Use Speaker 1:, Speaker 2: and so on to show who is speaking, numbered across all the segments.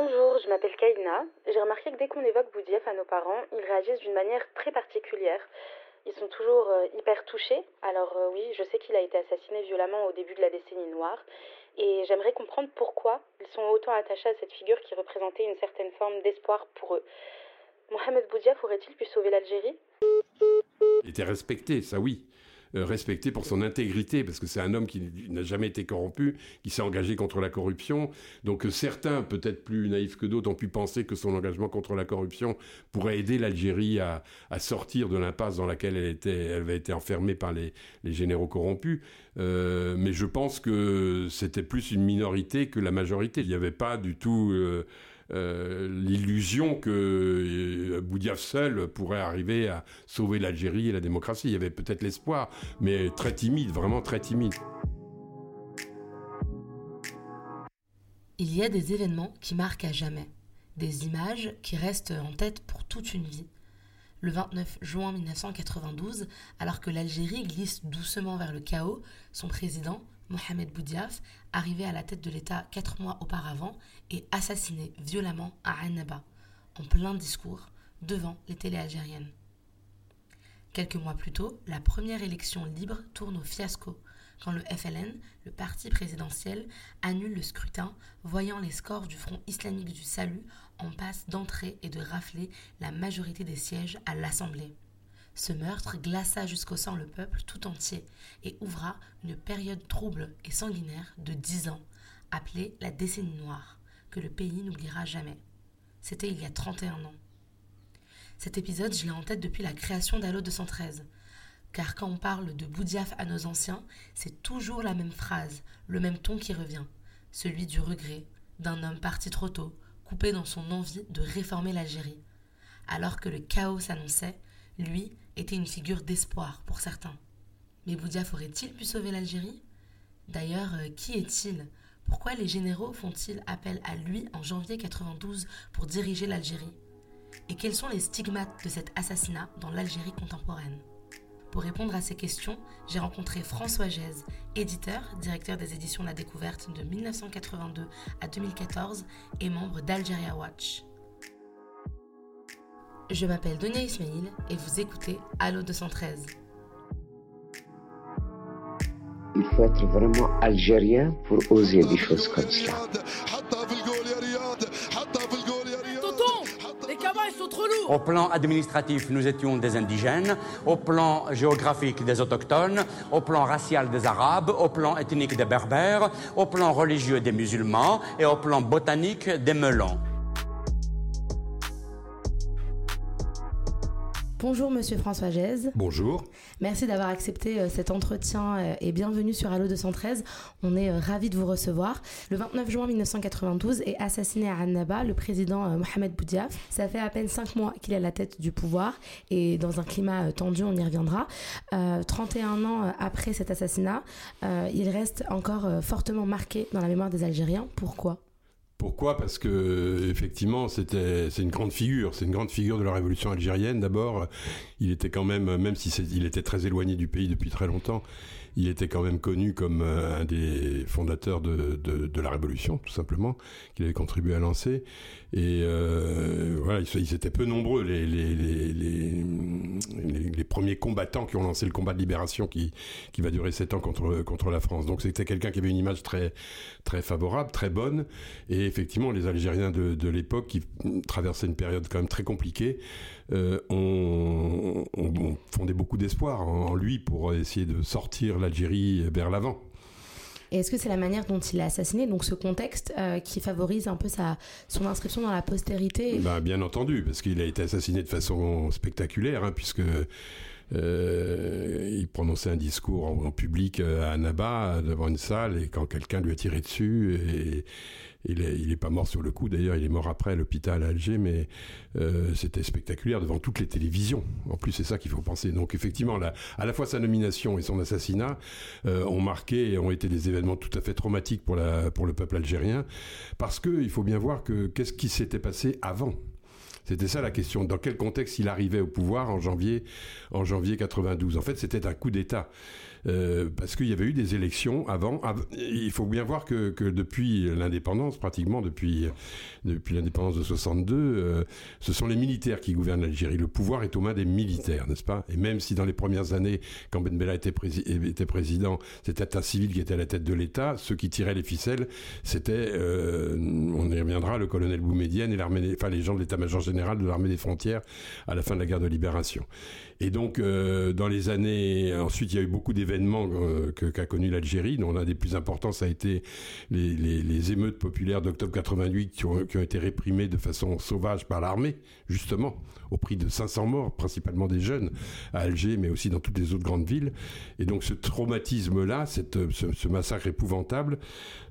Speaker 1: Bonjour, je m'appelle Kaina. J'ai remarqué que dès qu'on évoque Boudiaf à nos parents, ils réagissent d'une manière très particulière. Ils sont toujours euh, hyper touchés. Alors euh, oui, je sais qu'il a été assassiné violemment au début de la décennie noire. Et j'aimerais comprendre pourquoi ils sont autant attachés à cette figure qui représentait une certaine forme d'espoir pour eux. Mohamed Boudiaf aurait-il pu sauver l'Algérie?
Speaker 2: Il était respecté, ça oui. Euh, respecté pour son intégrité, parce que c'est un homme qui n'a jamais été corrompu, qui s'est engagé contre la corruption. Donc euh, certains, peut-être plus naïfs que d'autres, ont pu penser que son engagement contre la corruption pourrait aider l'Algérie à, sortir de l'impasse dans laquelle elle, était, elle avait été enfermée par les, généraux corrompus. Euh, mais je pense que c'était plus une minorité que la majorité. Il n'y avait pas du tout... l'illusion que euh, Boudiaf seul pourrait arriver à sauver l'Algérie et la démocratie. Il y avait peut-être l'espoir, mais très timide, vraiment très timide.
Speaker 3: Il y a des événements qui marquent à jamais, des images qui restent en tête pour toute une vie. Le 29 juin 1992, alors que l'Algérie glisse doucement vers le chaos, son président, Mohamed Boudiaf, arrivé à la tête de l'État quatre mois auparavant, et assassiné violemment à Annaba, en plein discours, devant les télés algériennes. Quelques mois plus tôt, la première élection libre tourne au fiasco, quand le FLN, le parti présidentiel, annule le scrutin, voyant les scores du Front islamique du salut en passe d'entrer et de rafler la majorité des sièges à l'Assemblée. Ce meurtre glaça jusqu'au sang le peuple tout entier et ouvra une période trouble et sanguinaire de dix ans, appelée la décennie noire, que le pays n'oubliera jamais. C'était il y a 31 ans. Cet épisode, je l'ai en tête depuis la création d'Allo 213. Car quand on parle de Boudiaf à nos anciens, c'est toujours la même phrase, le même ton qui revient, celui du regret, d'un homme parti trop tôt, coupé dans son envie de réformer l'Algérie. Alors que le chaos s'annonçait, lui était une figure d'espoir pour certains. Mais Boudiaf aurait-il pu sauver l'Algérie? D'ailleurs, euh, qui est-il? Pourquoi les généraux font-ils appel à lui en janvier 92 pour diriger l'Algérie? Et quels sont les stigmates de cet assassinat dans l'Algérie contemporaine? Pour répondre à ces questions, j'ai rencontré François Gèze, éditeur, directeur des éditions La Découverte de 1982 à 2014 et membre d'Algeria Watch. Je m'appelle Donia Ismail et vous écoutez Allo 213.
Speaker 4: Il faut être vraiment algérien pour oser des choses comme ça.
Speaker 5: les cabas sont trop lourds. Au plan administratif, nous étions des indigènes. Au plan géographique, des autochtones. Au plan racial, des arabes. Au plan ethnique, des berbères. Au plan religieux, des musulmans. Et au plan botanique, des melons.
Speaker 3: Bonjour Monsieur François Gèze.
Speaker 2: Bonjour.
Speaker 3: Merci d'avoir accepté euh, cet entretien euh, et bienvenue sur Allo 213. On est euh, ravis de vous recevoir. Le 29 juin 1992 est assassiné à Annaba le président Mohamed Boudiaf. Ça fait à peine cinq mois qu'il est à la tête du pouvoir et dans un climat tendu, on y reviendra. 31 ans après cet assassinat, il reste encore fortement marqué dans la mémoire des Algériens. Pourquoi?
Speaker 2: Pourquoi? Parce que effectivement, c'était c'est une grande figure, c'est une grande figure de la révolution algérienne. D'abord, il était quand même, même si il était très éloigné du pays depuis très longtemps, il était quand même connu comme euh, un des fondateurs de, de, la Révolution, tout simplement, qu'il avait contribué à lancer. Et euh, voilà, ils, étaient peu nombreux, les, premiers combattants qui ont lancé le combat de libération qui, va durer sept ans contre, la France. Donc c'était quelqu'un qui avait une image très, favorable, très bonne. Et effectivement, les Algériens de, de l'époque, qui traversaient une période quand même très compliquée, euh, ont, fondé beaucoup d'espoir en, lui pour essayer de sortir l'Algérie vers l'avant.
Speaker 3: Et est-ce que c'est la manière dont il est assassiné, donc ce contexte euh, qui favorise un peu sa, son inscription dans la postérité?
Speaker 2: Ben, Bien entendu, parce qu'il a été assassiné de façon spectaculaire, hein, puisque euh, il prononçait un discours en, public à Annaba devant une salle et quand quelqu'un lui a tiré dessus et, il est, pas mort sur le coup, d'ailleurs, il est mort après à l'hôpital à Alger, mais euh, c'était spectaculaire devant toutes les télévisions. En plus, c'est ça qu'il faut penser. Donc, effectivement, à la fois sa nomination et son assassinat euh, ont marqué et ont été des événements tout à fait traumatiques pour, le peuple algérien, parce qu'il faut bien voir que qu'est-ce qui s'était passé avant? C'était ça la question. Dans quel contexte il arrivait au pouvoir en janvier, en janvier 92 En fait, c'était un coup d'État. Euh, parce qu'il y avait eu des élections avant. il faut bien voir que, depuis l'indépendance, pratiquement depuis, l'indépendance de 62, euh, ce sont les militaires qui gouvernent l'Algérie. Le pouvoir est aux mains des militaires, n'est-ce pas? Et même si dans les premières années, quand Ben Bella était, président, c'était un civil qui était à la tête de l'État, ceux qui tiraient les ficelles, c'était, euh, on y reviendra, le colonel Boumedienne et les gens de l'état-major général de l'armée des frontières à la fin de la guerre de libération. Et donc, euh, dans les années, ensuite, il y a eu beaucoup d'événements euh, qu'a connu l'Algérie, dont l'un des plus importants, ça a été les, les, les émeutes populaires d'octobre 88 qui ont, qui ont, été réprimées de façon sauvage par l'armée, justement, au prix de 500 morts, principalement des jeunes, à Alger, mais aussi dans toutes les autres grandes villes. Et donc, ce traumatisme-là, ce, ce, massacre épouvantable,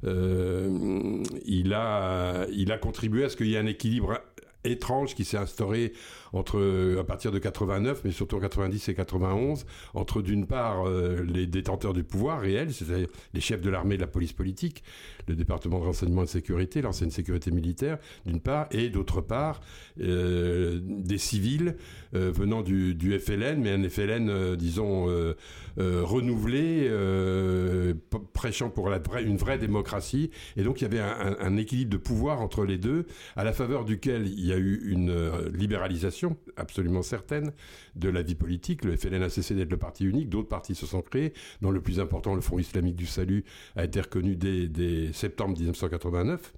Speaker 2: euh, il, a, il a contribué à ce qu'il y ait un équilibre étrange qui s'est instauré entre à partir de 89, mais surtout en 90 et 91, entre d'une part euh, les détenteurs du pouvoir réel, c'est-à-dire les chefs de l'armée de la police politique, le département de renseignement et de sécurité, l'ancienne sécurité militaire, d'une part, et d'autre part euh, des civils euh, venant du, du, FLN, mais un FLN, disons, renouvelé, prêchant pour une vraie démocratie, et donc il y avait un, un équilibre de pouvoir entre les deux, à la faveur duquel il y a eu une libéralisation absolument certaine de la vie politique. Le FLN a cessé d'être le parti unique, d'autres partis se sont créés, dont le plus important, le Front islamique du salut, a été reconnu dès, septembre 1989.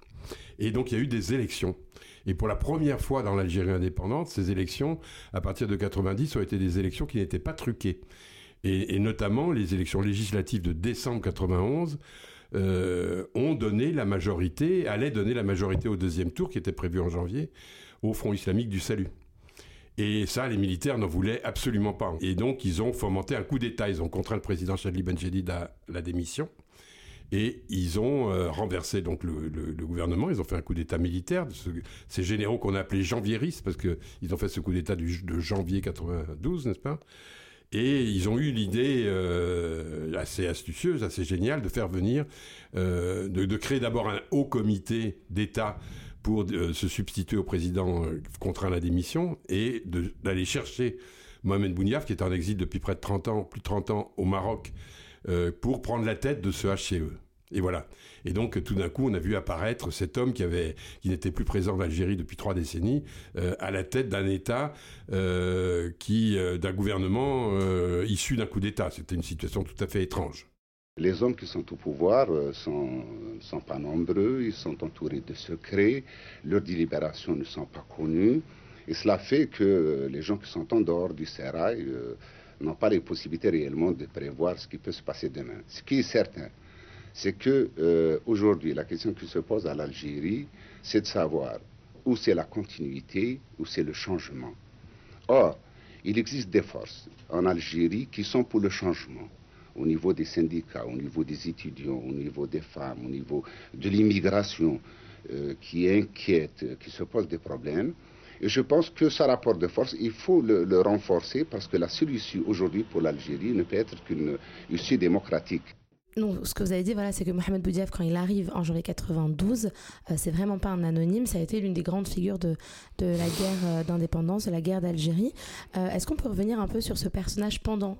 Speaker 2: Et donc il y a eu des élections. Et pour la première fois dans l'Algérie indépendante, ces élections, à partir de 90, ont été des élections qui n'étaient pas truquées. Et, notamment les élections législatives de décembre 91 euh, ont donné la majorité, allaient donner la majorité au deuxième tour qui était prévu en janvier, au Front islamique du salut. Et ça, les militaires n'en voulaient absolument pas. Et donc, ils ont fomenté un coup d'État. Ils ont contraint le président Chadli Benjedid à la démission. Et ils ont euh, renversé donc le, gouvernement. Ils ont fait un coup d'État militaire. ces généraux qu'on a appelés janvieristes, parce qu'ils ont fait ce coup d'État de janvier 92, n'est-ce pas? Et ils ont eu l'idée euh, assez astucieuse, assez géniale, de faire venir, euh, de, créer d'abord un haut comité d'État pour euh, se substituer au président contraint à la démission et d'aller chercher Mohamed Bouniaf, qui est en exil depuis près de 30 ans, plus de 30 ans au Maroc, pour prendre la tête de ce HCE. Et voilà. Et donc, tout d'un coup, on a vu apparaître cet homme qui n'était plus présent en Algérie depuis trois décennies, à la tête d'un État qui, d'un gouvernement issu d'un coup d'État. C'était une situation tout à fait étrange.
Speaker 6: Les hommes qui sont au pouvoir ne euh, sont, sont, pas nombreux, ils sont entourés de secrets, leurs délibérations ne sont pas connues, et cela fait que les gens qui sont en dehors du sérail euh, n'ont pas les possibilités réellement de prévoir ce qui peut se passer demain. Ce qui est certain, c'est que euh, aujourd'hui, la question qui se pose à l'Algérie, c'est de savoir où c'est la continuité, où c'est le changement. Or, il existe des forces en Algérie qui sont pour le changement au niveau des syndicats, au niveau des étudiants, au niveau des femmes, au niveau de l'immigration euh, qui inquiète, qui se pose des problèmes. Et je pense que ce rapport de force, il faut le, le renforcer parce que la solution aujourd'hui pour l'Algérie ne peut être qu'une issue démocratique.
Speaker 3: Non, ce que vous avez dit, voilà, c'est que Mohamed Boudiaf, quand il arrive en janvier 92, euh, c'est vraiment pas un anonyme. Ça a été l'une des grandes figures de, de la guerre euh, d'indépendance, de la guerre d'Algérie. Euh, est-ce qu'on peut revenir un peu sur ce personnage pendant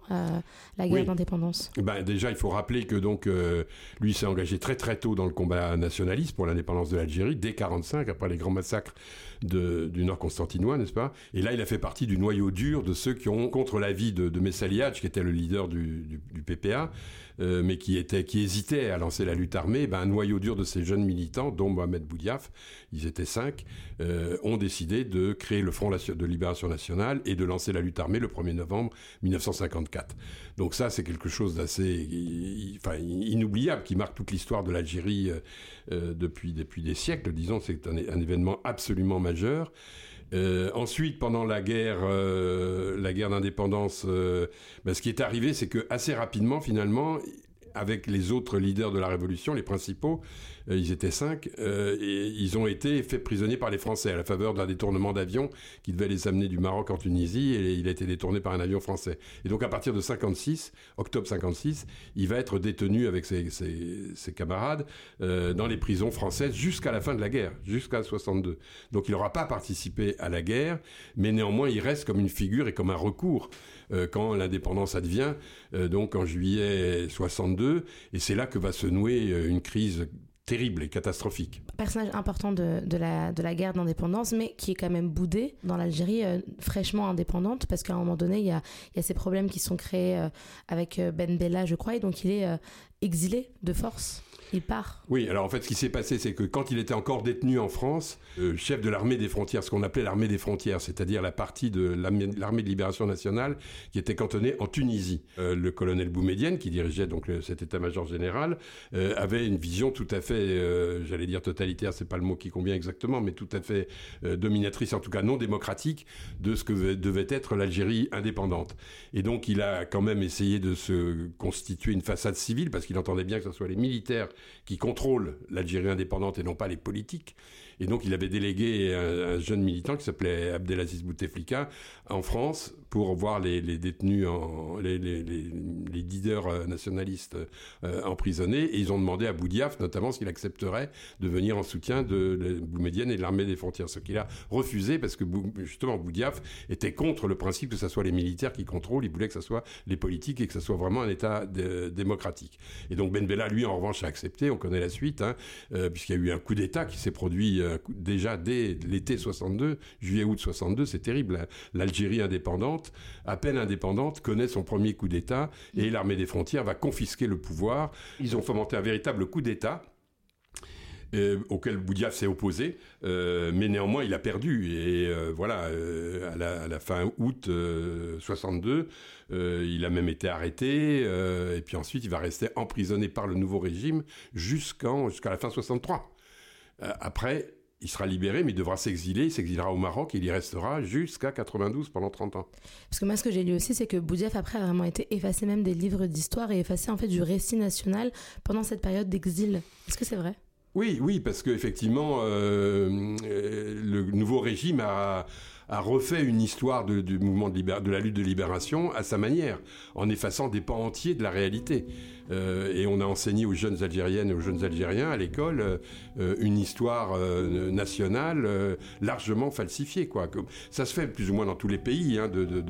Speaker 3: la guerre d'indépendance?
Speaker 2: Ben, Déjà, il faut rappeler que donc lui s'est engagé très très tôt dans le combat nationaliste pour l'indépendance de l'Algérie, dès 45, après les grands massacres de, du Nord constantinois, n'est-ce pas? Et là, il a fait partie du noyau dur de ceux qui ont contre l'avis de, de qui était le leader du, PPA, euh, mais qui, qui hésitait à lancer la lutte armée, ben, un noyau dur de ces jeunes militants, dont Mohamed Boudiaf, ils étaient cinq, euh, ont décidé de créer le Front de Libération Nationale et de lancer la lutte armée le 1er novembre 1954. Donc ça, c'est quelque chose d'assez enfin, inoubliable qui marque toute l'histoire de l'Algérie euh, depuis, depuis des siècles, disons, c'est un, événement absolument majeur. Euh, ensuite, pendant la guerre, euh, la guerre d'indépendance, ben, ce qui est arrivé, c'est que assez rapidement, finalement, avec les autres leaders de la révolution, les principaux, euh, ils étaient cinq, euh, et ils ont été faits prisonniers par les Français à la faveur d'un détournement d'avion qui devait les amener du Maroc en Tunisie, et il a été détourné par un avion français. Et donc à partir de 56, octobre 56, il va être détenu avec ses, camarades euh, dans les prisons françaises jusqu'à la fin de la guerre, jusqu'à 62. Donc il n'aura pas participé à la guerre, mais néanmoins il reste comme une figure et comme un recours quand l'indépendance advient, donc en juillet 62, et c'est là que va se nouer une crise terrible et catastrophique.
Speaker 3: Personnage important de, la, de la guerre d'indépendance, mais qui est quand même boudé dans l'Algérie fraîchement indépendante, parce qu'à un moment donné, il y a, ces problèmes qui sont créés avec Ben Bella, je crois, et donc il est exilé de force il part.
Speaker 2: Oui, alors en fait, ce qui s'est passé, c'est que quand il était encore détenu en France, le chef de l'armée des frontières, ce qu'on appelait l'armée des frontières, c'est-à-dire la partie de l'armée de libération nationale qui était cantonnée en Tunisie, euh, le colonel Boumedienne, qui dirigeait donc cet état-major général, euh, avait une vision tout à fait, euh, j'allais dire totalitaire, c'est pas le mot qui convient exactement, mais tout à fait dominatrice, en tout cas non démocratique, de ce que devait être l'Algérie indépendante. Et donc, il a quand même essayé de se constituer une façade civile, parce qu'il entendait bien que ce soit les militaires qui contrôle l'Algérie indépendante et non pas les politiques. Et donc, il avait délégué un, jeune militant qui s'appelait Abdelaziz Bouteflika en France pour voir les, détenus, en, les, leaders euh, nationalistes euh, emprisonnés. Et ils ont demandé à Boudiaf, notamment, s'il accepterait de venir en soutien de Boumedienne et de l'armée des frontières. Ce qu'il a refusé parce que, justement, Boudiaf était contre le principe que ce soit les militaires qui contrôlent. Il voulait que ce soit les politiques et que ce soit vraiment un État démocratique. Et donc, Ben Bella, lui, en revanche, a accepté. On connaît la suite, hein, euh, puisqu'il y a eu un coup d'État qui s'est produit déjà dès l'été 62, juillet-août 62, c'est terrible. Hein. L'Algérie indépendante, à peine indépendante, connaît son premier coup d'État et l'armée des frontières va confisquer le pouvoir. Ils ont fomenté un véritable coup d'État. Euh, auquel Boudiaf s'est opposé, euh, mais néanmoins il a perdu. Et euh, voilà, à la, fin août 62, il a même été arrêté, et puis ensuite il va rester emprisonné par le nouveau régime jusqu'à la fin 63. après, il sera libéré, mais il devra s'exiler. Il s'exilera au Maroc et il y restera jusqu'à 92 pendant 30 ans.
Speaker 3: Parce que moi, ce que j'ai lu aussi, c'est que Boudiaf, après, a vraiment été effacé même des livres d'histoire et effacé en fait du récit national pendant cette période d'exil. Est-ce que c'est vrai?
Speaker 2: Oui, oui, parce qu'effectivement, euh, euh, le nouveau régime a a refait une histoire du mouvement de, de, la lutte de libération à sa manière, en effaçant des pans entiers de la réalité. Euh, et on a enseigné aux jeunes Algériennes et aux jeunes Algériens à l'école euh, une histoire euh, nationale largement falsifiée. Quoi. Ça se fait plus ou moins dans tous les pays, hein, de, de,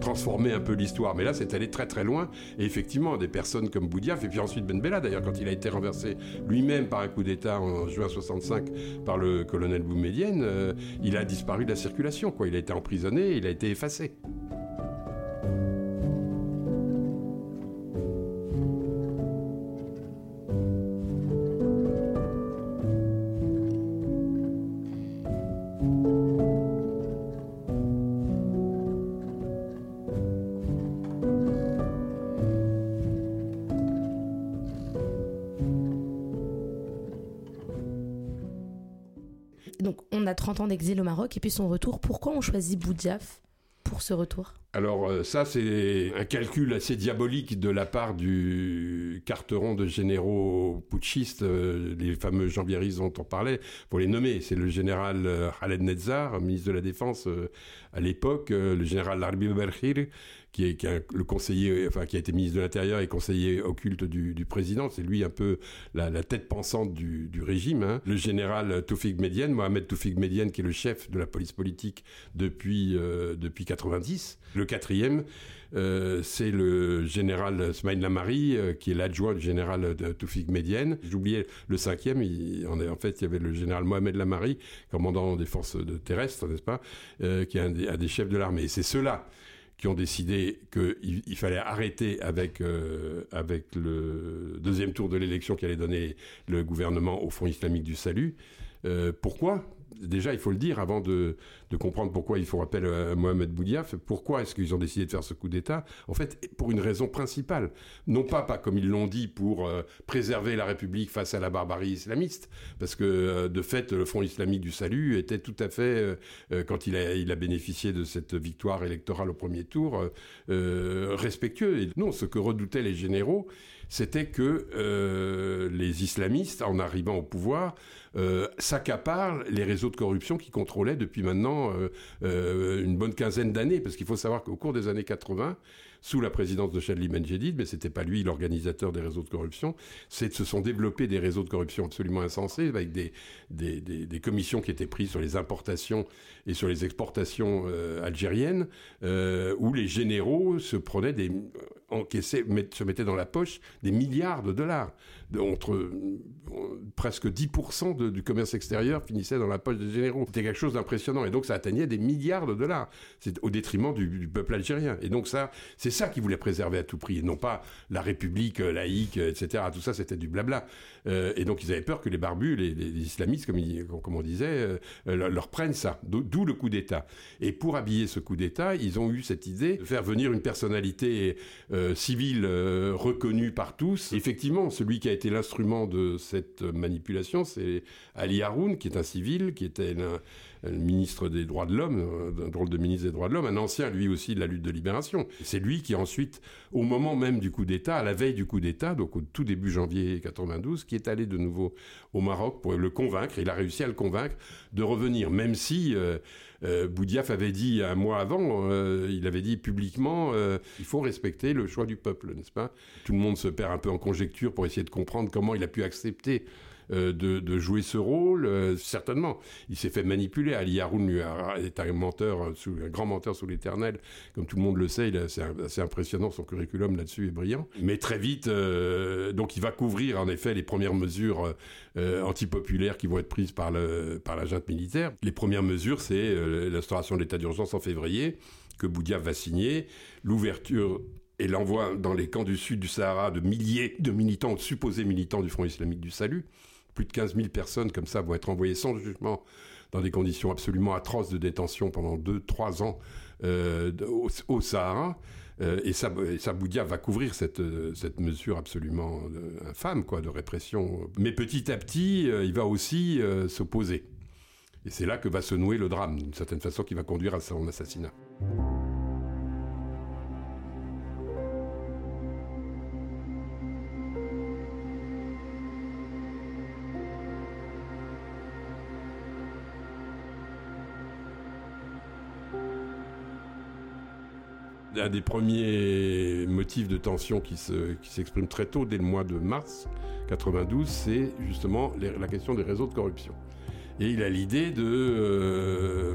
Speaker 2: transformer un peu l'histoire. Mais là, c'est allé très très loin. Et effectivement, des personnes comme Boudiaf, et puis ensuite Ben Bella, d'ailleurs, quand il a été renversé lui-même par un coup d'État en juin 65 par le colonel Boumedienne, il a disparu de la circulation. Quoi. Il a été emprisonné, il a été effacé.
Speaker 3: On a 30 ans d'exil au Maroc et puis son retour. Pourquoi on choisit Boudiaf pour ce retour?
Speaker 2: Alors euh, ça, c'est un calcul assez diabolique de la part du carteron de généraux putschistes, euh, les fameux Jean Bieris dont on parlait, pour les nommer. C'est le général euh, Khaled Netzar, ministre de la Défense à l'époque, le général Larbi Berkhir, qui est, le conseiller, enfin qui a été ministre de l'Intérieur et conseiller occulte du, président. C'est lui un peu la, tête pensante du, régime. Hein. Le général Toufik Medienne, Mohamed Toufik Medienne, qui est le chef de la police politique depuis depuis 90. Le quatrième, euh, c'est le général Smaïn Lamari, euh, qui est l'adjoint du général de Toufik Médienne. J'oubliais le cinquième, en, fait, il y avait le général Mohamed Lamari, commandant des forces terrestres, n'est-ce pas, euh, qui est un des, chefs de l'armée. c'est ceux-là qui ont décidé qu'il il fallait arrêter avec, avec le deuxième tour de l'élection qui allait donner le gouvernement au Front islamique du salut. pourquoi? Déjà, il faut le dire, avant de, comprendre pourquoi ils font appel à Mohamed Boudiaf, pourquoi est-ce qu'ils ont décidé de faire ce coup d'État? En fait, pour une raison principale. Non pas, comme ils l'ont dit, pour euh, préserver la République face à la barbarie islamiste, parce que, euh, de fait, le Front islamique du salut était tout à fait, euh, quand il a, il bénéficié de cette victoire électorale au premier tour, respectueux. Et non, ce que redoutaient les généraux, c'était que euh, les islamistes, en arrivant au pouvoir, euh, s'accaparent les réseaux de corruption qui contrôlaient depuis maintenant euh, une bonne quinzaine d'années. Parce qu'il faut savoir qu'au cours des années 80, sous la présidence de Chadli Benjedid, mais c'était pas lui l'organisateur des réseaux de corruption. Se sont développés des réseaux de corruption absolument insensés avec des, des, des, commissions qui étaient prises sur les importations et sur les exportations euh, algériennes, euh, où les généraux se prenaient des encaissaient, se mettaient dans la poche des milliards de dollars. Entre euh, presque 10% de, du commerce extérieur finissait dans la poche des généraux. C'était quelque chose d'impressionnant. Et donc ça atteignait des milliards de dollars. C'est au détriment du, peuple algérien. Et donc ça, c'est ça qu'ils voulaient préserver à tout prix. Et non pas la République euh, laïque, euh, etc. Tout ça, c'était du blabla. Et donc ils avaient peur que les barbus, les, islamistes, comme, on disait, leur prennent ça. D'où le coup d'État. Et pour habiller ce coup d'État, ils ont eu cette idée de faire venir une personnalité civile reconnue par tous. Effectivement, celui qui a été l'instrument de cette manipulation, c'est Ali Haroun, qui est un civil, qui était un, ministre des droits de l'homme, un drôle de ministre des droits de l'homme, un ancien lui aussi de la lutte de libération. C'est lui qui ensuite, au moment même du coup d'État, à la veille du coup d'État, donc au tout début janvier 92, qui est allé de nouveau au Maroc pour le convaincre. Il a réussi à le convaincre de revenir, même si euh, euh, Boudiaf avait dit un mois avant, euh, il avait dit publiquement, euh, il faut respecter le choix du peuple, n'est-ce pas? Tout le monde se perd un peu en conjecture pour essayer de comprendre comment il a pu accepter euh, de, jouer ce rôle euh, Certainement. Il s'est fait manipuler. Ali Haroun est un menteur, un grand menteur sous l'éternel. Comme tout le monde le sait, c'est assez impressionnant. Son curriculum là-dessus est brillant. Mais très vite, euh, donc il va couvrir en effet les premières mesures antipopulaires qui vont être prises par, le, par la junte militaire. Les premières mesures, c'est l'instauration de l'état d'urgence en février que Boudiaf va signer, l'ouverture et l'envoi dans les camps du sud du Sahara de milliers de militants, supposés militants du Front islamique du salut, plus de 15 000 personnes comme ça vont être envoyées sans jugement dans des conditions absolument atroces de détention pendant 2-3 ans euh, au, Sahara. Euh, et, Saboudia va couvrir cette, cette mesure absolument euh, infâme quoi, de répression. Mais petit à petit, il va aussi s'opposer. Et c'est là que va se nouer le drame, d'une certaine façon, qui va conduire à son assassinat. Un des premiers motifs de tension qui s'exprime très tôt, dès le mois de mars 92, c'est justement la question des réseaux de corruption. Et il a l'idée euh,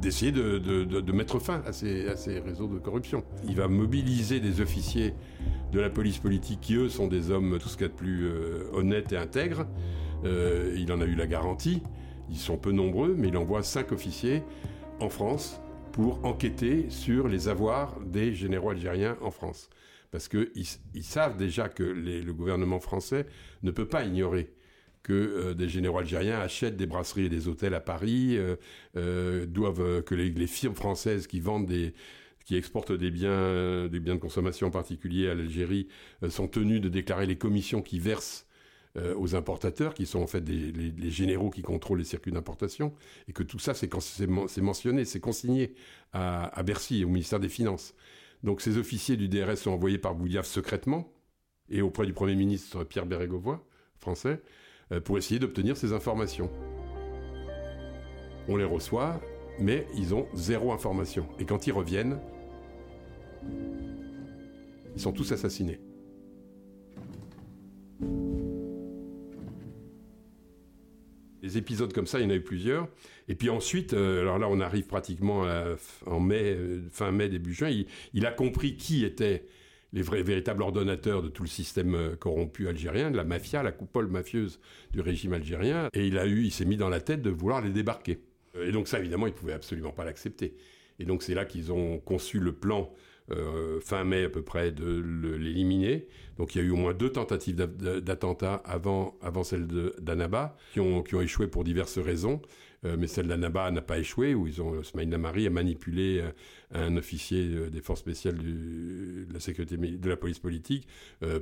Speaker 2: d'essayer de, mettre fin à ces, réseaux de corruption. Il va mobiliser des officiers de la police politique qui, eux, sont des hommes tout ce qu'il y a de plus euh, honnêtes et intègres. Euh, il en a eu la garantie. Ils sont peu nombreux, mais il envoie cinq officiers en France pour enquêter sur les avoirs des généraux algériens en France. Parce qu'ils ils savent déjà que le gouvernement français ne peut pas ignorer que euh, des généraux algériens achètent des brasseries et des hôtels à Paris, euh, euh, doivent que les, firmes françaises qui vendent qui exportent des biens, des biens de consommation en particulier à l'Algérie, sont tenues de déclarer les commissions qui versent euh, aux importateurs, qui sont en fait les, généraux qui contrôlent les circuits d'importation, et que tout ça, c'est mentionné, c'est consigné à, Bercy, au ministère des Finances. Donc ces officiers du DRS sont envoyés par Boudiaf secrètement, et auprès du Premier ministre Pierre Bérégovoy, français, euh, pour essayer d'obtenir ces informations. On les reçoit, mais ils ont zéro information. Et quand ils reviennent, ils sont tous assassinés. Des épisodes comme ça, il y en a eu plusieurs. Et puis ensuite, euh, alors là, on arrive pratiquement en mai, euh, fin mai, début juin. Il, a compris qui étaient les vrais, véritables ordonnateurs de tout le système euh, corrompu algérien, de la mafia, la coupole mafieuse du régime algérien. Et il a eu, il s'est mis dans la tête de vouloir les débarquer. Et donc ça, évidemment, il pouvait absolument pas l'accepter. Et donc c'est là qu'ils ont conçu le plan euh, fin mai à peu près, de l'éliminer. Donc il y a eu au moins deux tentatives d'attentat avant, avant celle d'Anaba, qui ont, qui ont échoué pour diverses raisons. Euh, mais celle d'Anaba n'a pas échoué, où ils ont, Smaïl Namari a manipulé euh, un officier des forces spéciales de la sécurité de la police politique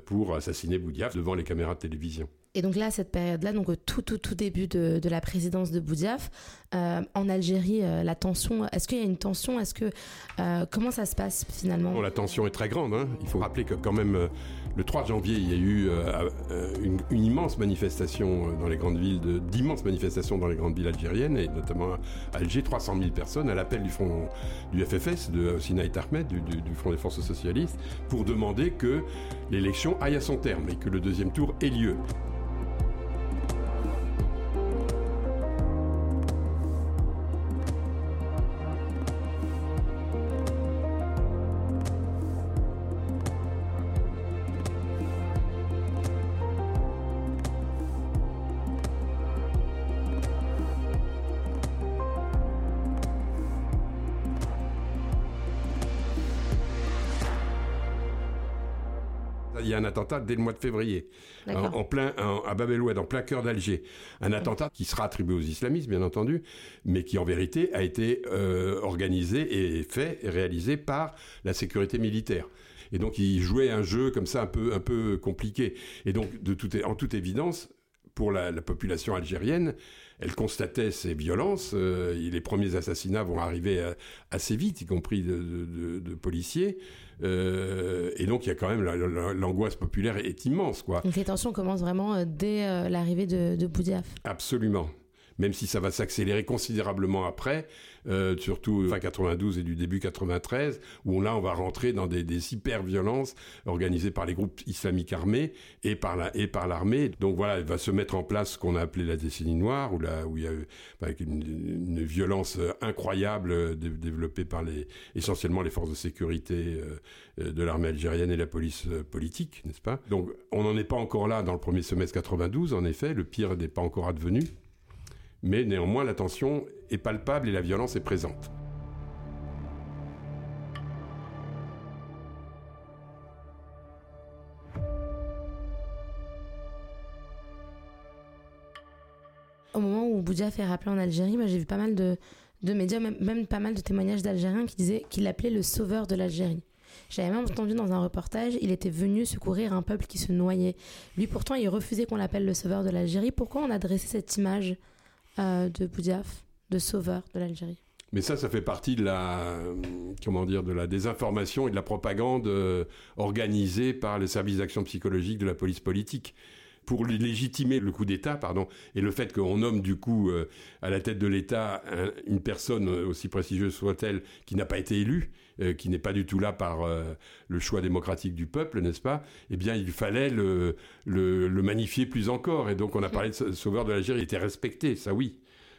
Speaker 2: pour assassiner Boudiaf devant les caméras de télévision.
Speaker 3: Et donc là, cette période-là, donc tout, tout, tout début de, de la présidence de Boudiaf, euh, en Algérie, euh, la tension, est-ce qu'il y a une tension? Est-ce que euh, comment ça se passe finalement?
Speaker 2: Bon, La tension est très grande. Hein. Il faut rappeler que quand même, le 3 janvier, il y a eu une, une, immense manifestation dans les grandes villes, d'immenses manifestations dans les grandes villes algériennes algérienne, et notamment à Alger, 300 000 personnes à l'appel du front du FFS, de Sinaï Ahmed, du, Front des Forces Socialistes, pour demander que l'élection aille à son terme et que le deuxième tour ait lieu. Il y a un attentat dès le mois de février, en, plein, à Bab el Oued, en plein cœur d'Alger. Un attentat qui sera attribué aux islamistes, bien entendu, mais qui en vérité a été euh, organisé et fait et réalisé par la sécurité militaire. Et donc il jouait un jeu comme ça un peu un peu compliqué. Et donc de toute, en toute évidence, pour la, population algérienne, elle constatait ces violences. Euh, les premiers assassinats vont arriver euh, assez vite, y compris de, policiers. Euh, et donc, il y a quand même l'angoisse populaire est immense, quoi.
Speaker 3: Donc les tensions commencent vraiment dès l'arrivée de, de Boudiaf.
Speaker 2: Absolument même si ça va s'accélérer considérablement après, euh, surtout fin 92 et du début 93, où là on va rentrer dans des, hyper-violences organisées par les groupes islamiques armés et par l'armée. Donc voilà, il va se mettre en place ce qu'on a appelé la décennie noire, où il y a avec une, violence incroyable euh, développée par les essentiellement les forces de sécurité euh, de l'armée algérienne et la police politique, n'est-ce pas? Donc on n'en est pas encore là dans le premier semestre 92. En effet, le pire n'est pas encore advenu mais néanmoins la tension est palpable et la violence est présente.
Speaker 3: Au moment où Boudia fait rappeler en Algérie, j'ai vu pas mal de, médias, même, même, pas mal de témoignages d'Algériens qui disaient qu'il l'appelait le sauveur de l'Algérie. J'avais même entendu dans un reportage, il était venu secourir un peuple qui se noyait. Lui pourtant, il refusait qu'on l'appelle le sauveur de l'Algérie. Pourquoi on a dressé cette image? Euh, de Boudiaf, de sauveur de l'Algérie.
Speaker 2: Mais ça, ça fait partie de la, comment dire, de la désinformation et de la propagande euh, organisée par les services d'action psychologique de la police politique pour légitimer le coup d'État, pardon, et le fait qu'on nomme du coup euh, à la tête de l'État une personne aussi prestigieuse soit-elle qui n'a pas été élue, qui n'est pas du tout là par le choix démocratique du peuple, n'est-ce pas? Eh bien, il fallait le, le, le, magnifier plus encore. Et donc, on a parlé de sauveur de l'Algérie, il était respecté, ça oui.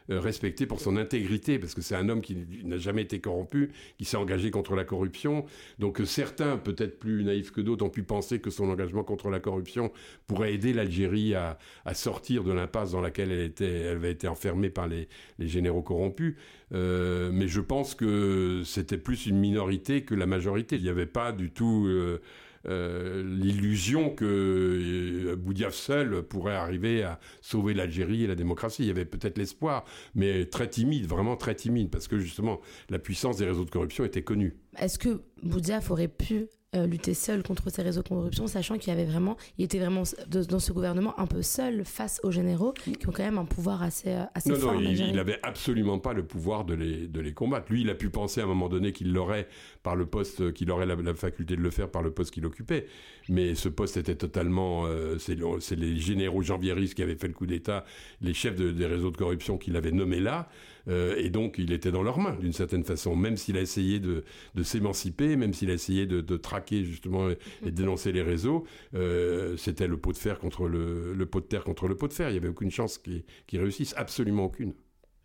Speaker 2: Euh, respecté pour son intégrité, parce que c'est un homme qui n'a jamais été corrompu, qui s'est engagé contre la corruption. Donc euh, certains, peut-être plus naïfs que d'autres, ont pu penser que son engagement contre la corruption pourrait aider l'Algérie à, sortir de l'impasse dans laquelle elle, était, elle avait été enfermée par les, généraux corrompus. Euh, mais je pense que c'était plus une minorité que la majorité. Il n'y avait pas du tout... l'illusion que euh, Boudiaf seul pourrait arriver à sauver l'Algérie et la démocratie. Il y avait peut-être l'espoir, mais très timide, vraiment très timide, parce que justement la puissance des réseaux de corruption était connue.
Speaker 3: Est-ce que Boudiaf aurait pu euh, lutter seul contre ces réseaux de corruption, sachant qu'il y avait vraiment, il était vraiment dans ce gouvernement un peu seul face aux généraux qui ont quand même un pouvoir assez, euh, assez
Speaker 2: non,
Speaker 3: fort.
Speaker 2: Non, il n'avait absolument pas le pouvoir de les, de les combattre. Lui, il a pu penser à un moment donné qu'il l'aurait par le poste, qu'il aurait la, faculté de le faire par le poste qu'il occupait. Mais ce poste était totalement, euh, c'est les généraux janvieristes qui avaient fait le coup d'État, les chefs des réseaux de corruption qui l'avaient nommé là. Euh, et donc, il était dans leurs mains, d'une certaine façon. Même s'il a essayé de, s'émanciper, même s'il a essayé de, traquer, justement, et, de dénoncer les réseaux, euh, c'était le pot de fer contre le, pot de terre contre le pot de fer. Il n'y avait aucune chance qu'il réussisse, absolument aucune.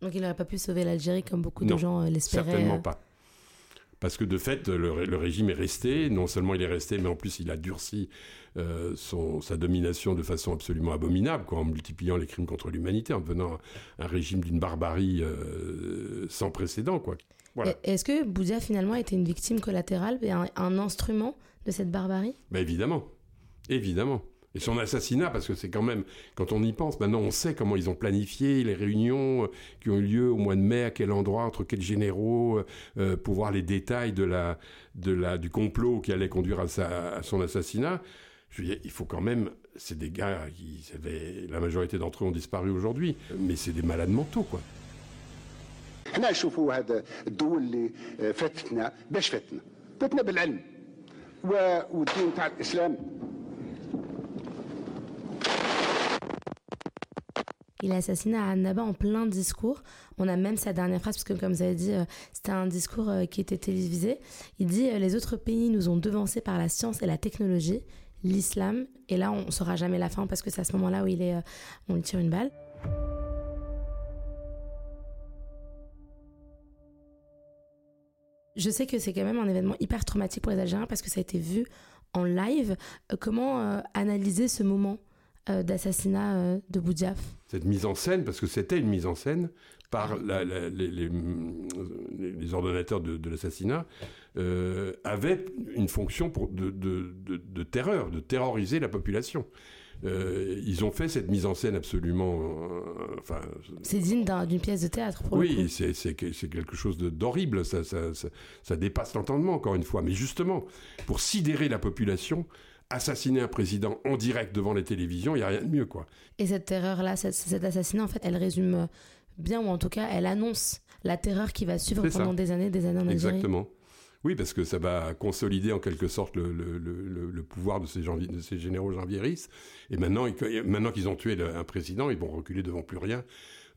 Speaker 3: Donc, il n'aurait pas pu sauver l'Algérie comme beaucoup de gens euh, l'espéraient
Speaker 2: Certainement pas parce que de fait, le, régime est resté. Non seulement il est resté, mais en plus il a durci euh, son, sa domination de façon absolument abominable, quoi, en multipliant les crimes contre l'humanité, en devenant un, régime d'une barbarie euh, sans précédent. Quoi.
Speaker 3: Voilà. Est-ce que Boudia finalement était une victime collatérale et un, un instrument de cette barbarie?
Speaker 2: Ben Évidemment, évidemment. Et son assassinat, parce que c'est quand même, quand on y pense, maintenant on sait comment ils ont planifié les réunions euh, qui ont eu lieu au mois de mai, à quel endroit, entre quels généraux, euh, euh, pour voir les détails de la, de la, du complot qui allait conduire à, son assassinat. Je veux dire, il faut quand même, c'est des gars qui, la majorité d'entre eux ont disparu aujourd'hui, mais c'est des malades mentaux, quoi.
Speaker 3: Il a assassiné à Annaba en plein discours. On a même sa dernière phrase, parce que comme vous avez dit, euh, c'était un discours euh, qui était télévisé. Il dit euh, Les autres pays nous ont devancés par la science et la technologie, l'islam. Et là, on ne saura jamais la fin, parce que c'est à ce moment-là où il est, on lui tire une balle. Je sais que c'est quand même un événement hyper traumatique pour les Algériens parce que ça a été vu en live. comment analyser ce moment? Euh, d'assassinat euh, de Boudiaf.
Speaker 2: Cette mise en scène, parce que c'était une mise en scène par les, ordonnateurs de, l'assassinat, euh, avait une fonction pour de, terreur, de terroriser la population. ils ont fait cette mise en scène absolument. enfin,
Speaker 3: c'est digne d'une pièce de théâtre. Pour
Speaker 2: oui, c'est quelque chose d'horrible. Ça, ça, ça, dépasse l'entendement, encore une fois. Mais justement, pour sidérer la population, assassiner un président en direct devant les télévisions, il n'y a rien de mieux, quoi.
Speaker 3: Et cette terreur-là, cet assassinat, en fait, elle résume bien, ou en tout cas, elle annonce la terreur qui va suivre pendant des années, des années en
Speaker 2: Algérie. Exactement. Oui, parce que ça va consolider en quelque sorte le, le, le, pouvoir de ces, de ces généraux janvieristes. Et maintenant, maintenant qu'ils ont tué un président, ils vont reculer devant plus rien.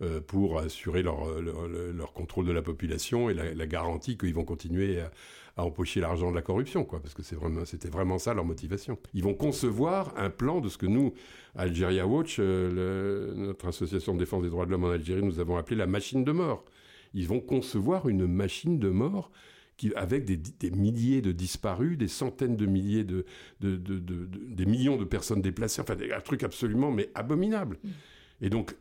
Speaker 2: Euh, pour assurer leur, leur, contrôle de la population et la, garantie qu'ils vont continuer à, empocher l'argent de la corruption, quoi, parce que c'est vraiment, c'était vraiment ça leur motivation. Ils vont concevoir un plan de ce que nous, Algeria Watch, euh, notre association de défense des droits de l'homme en Algérie, nous avons appelé la machine de mort. Ils vont concevoir une machine de mort qui, avec des, milliers de disparus, des centaines de milliers de, des millions de personnes déplacées, enfin un truc absolument mais abominable. Mm. Et donc,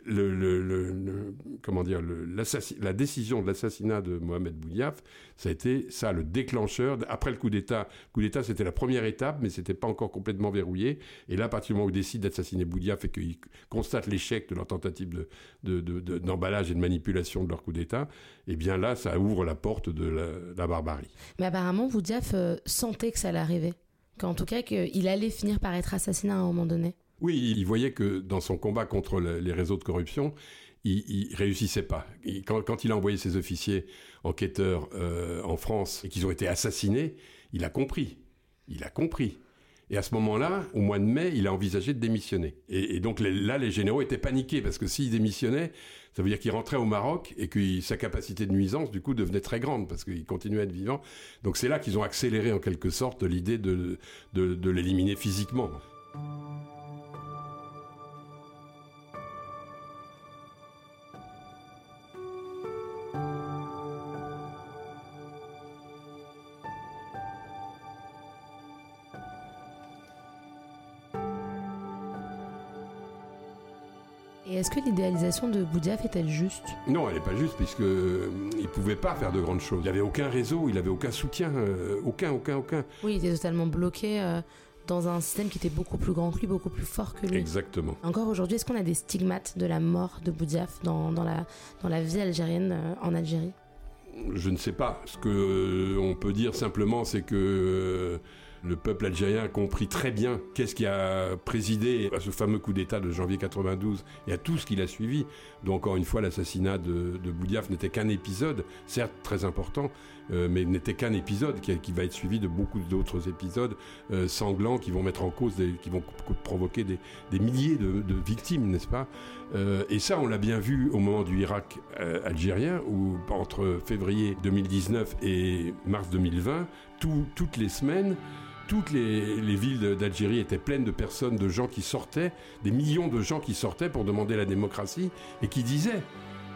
Speaker 2: comment dire, la décision de l'assassinat de Mohamed Boudiaf, ça a été ça, le déclencheur. Après le coup d'État, coup d'État, c'était la première étape, mais c'était pas encore complètement verrouillé. Et là, à partir du moment où ils décident d'assassiner Boudiaf et qu'ils constatent l'échec de leur tentative d'emballage de, et de manipulation de leur coup d'État, eh bien là, ça ouvre la porte de la, barbarie.
Speaker 3: Mais apparemment, Boudiaf euh, sentait que ça allait arriver. Qu'en tout cas, qu'il allait finir par être assassiné à un moment donné.
Speaker 2: Oui, il voyait que dans son combat contre les réseaux de corruption, il, ne réussissait pas. quand, il a envoyé ses officiers enquêteurs euh, en France et qu'ils ont été assassinés, il a compris. Il a compris. Et à ce moment-là, au mois de mai, il a envisagé de démissionner. Et, donc là, les généraux étaient paniqués parce que s'il démissionnait, ça veut dire qu'il rentrait au Maroc et que sa capacité de nuisance, du coup, devenait très grande parce qu'il continuait à être vivant. Donc c'est là qu'ils ont accéléré en quelque sorte l'idée de l'éliminer physiquement.
Speaker 3: Est-ce que l'idéalisation de Boudiaf est-elle juste?
Speaker 2: Non, elle n'est pas juste, puisqu'il euh, ne pouvait pas faire de grandes choses. Il n'avait aucun réseau, il n'avait aucun soutien, euh, aucun, aucun, aucun.
Speaker 3: Oui, il était totalement bloqué. Euh, dans un système qui était beaucoup plus grand que lui, beaucoup plus fort que lui.
Speaker 2: Exactement.
Speaker 3: Encore aujourd'hui, est-ce qu'on a des stigmates de la mort de Boudiaf dans, dans, la, dans la vie algérienne en Algérie?
Speaker 2: Je ne sais pas. Ce qu'on peut dire simplement, c'est que le peuple algérien a compris très bien qu'est-ce qui a présidé à ce fameux coup d'État de janvier 92 et à tout ce qui l'a suivi. Donc encore une fois, l'assassinat de, Boudiaf n'était qu'un épisode, certes très important, euh, mais n'était qu'un épisode qui, va être suivi de beaucoup d'autres épisodes euh, sanglants qui vont mettre en cause, qui vont provoquer des, milliers de, victimes, n'est-ce pas? Euh, Et ça, on l'a bien vu au moment du Irak algérien, où entre février 2019 et mars 2020, toutes les semaines, toutes les, villes d'Algérie étaient pleines de personnes, de gens qui sortaient, des millions de gens qui sortaient pour demander la démocratie et qui disaient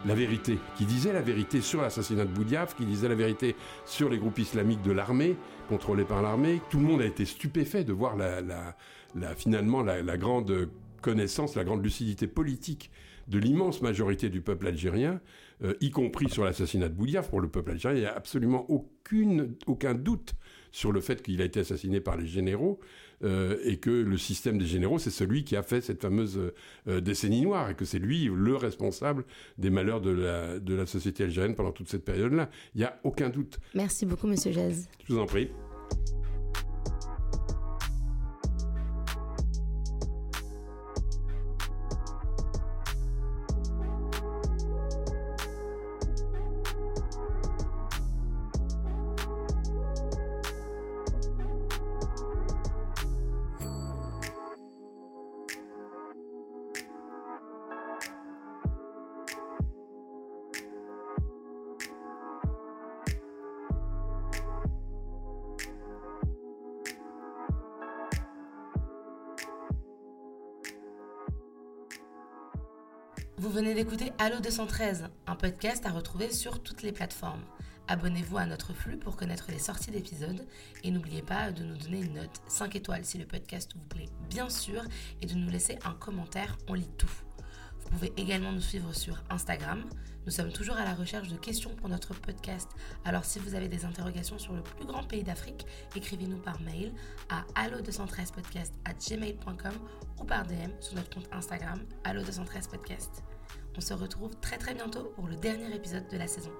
Speaker 2: la vérité, qui disaient la vérité sur l'assassinat de Boudiaf, qui disaient la vérité sur les groupes islamiques de l'armée, contrôlés par l'armée. Tout le monde a été stupéfait de voir finalement la, grande connaissance, la grande lucidité politique de l'immense majorité du peuple algérien, euh, y compris sur l'assassinat de Boudiaf. Pour le peuple algérien, il n'y a absolument aucun doute sur le fait qu'il a été assassiné par les généraux euh, et que le système des généraux, c'est celui qui a fait cette fameuse euh, décennie noire et que c'est lui le responsable des malheurs de la, de la société algérienne pendant toute cette période-là. Il n'y a aucun doute.
Speaker 3: Merci beaucoup, Monsieur Jazz.
Speaker 2: Je vous en prie.
Speaker 3: Vous venez d'écouter Allo 213, un podcast à retrouver sur toutes les plateformes. Abonnez-vous à notre flux pour connaître les sorties d'épisodes et n'oubliez pas de nous donner une note 5 étoiles si le podcast vous plaît bien sûr et de nous laisser un commentaire, on lit tout. Vous pouvez également nous suivre sur Instagram. Nous sommes toujours à la recherche de questions pour notre podcast. Alors si vous avez des interrogations sur le plus grand pays d'Afrique, écrivez-nous par mail à allo213podcast gmail.com ou par DM sur notre compte Instagram allo213podcast. On se retrouve très très bientôt pour le dernier épisode de la saison.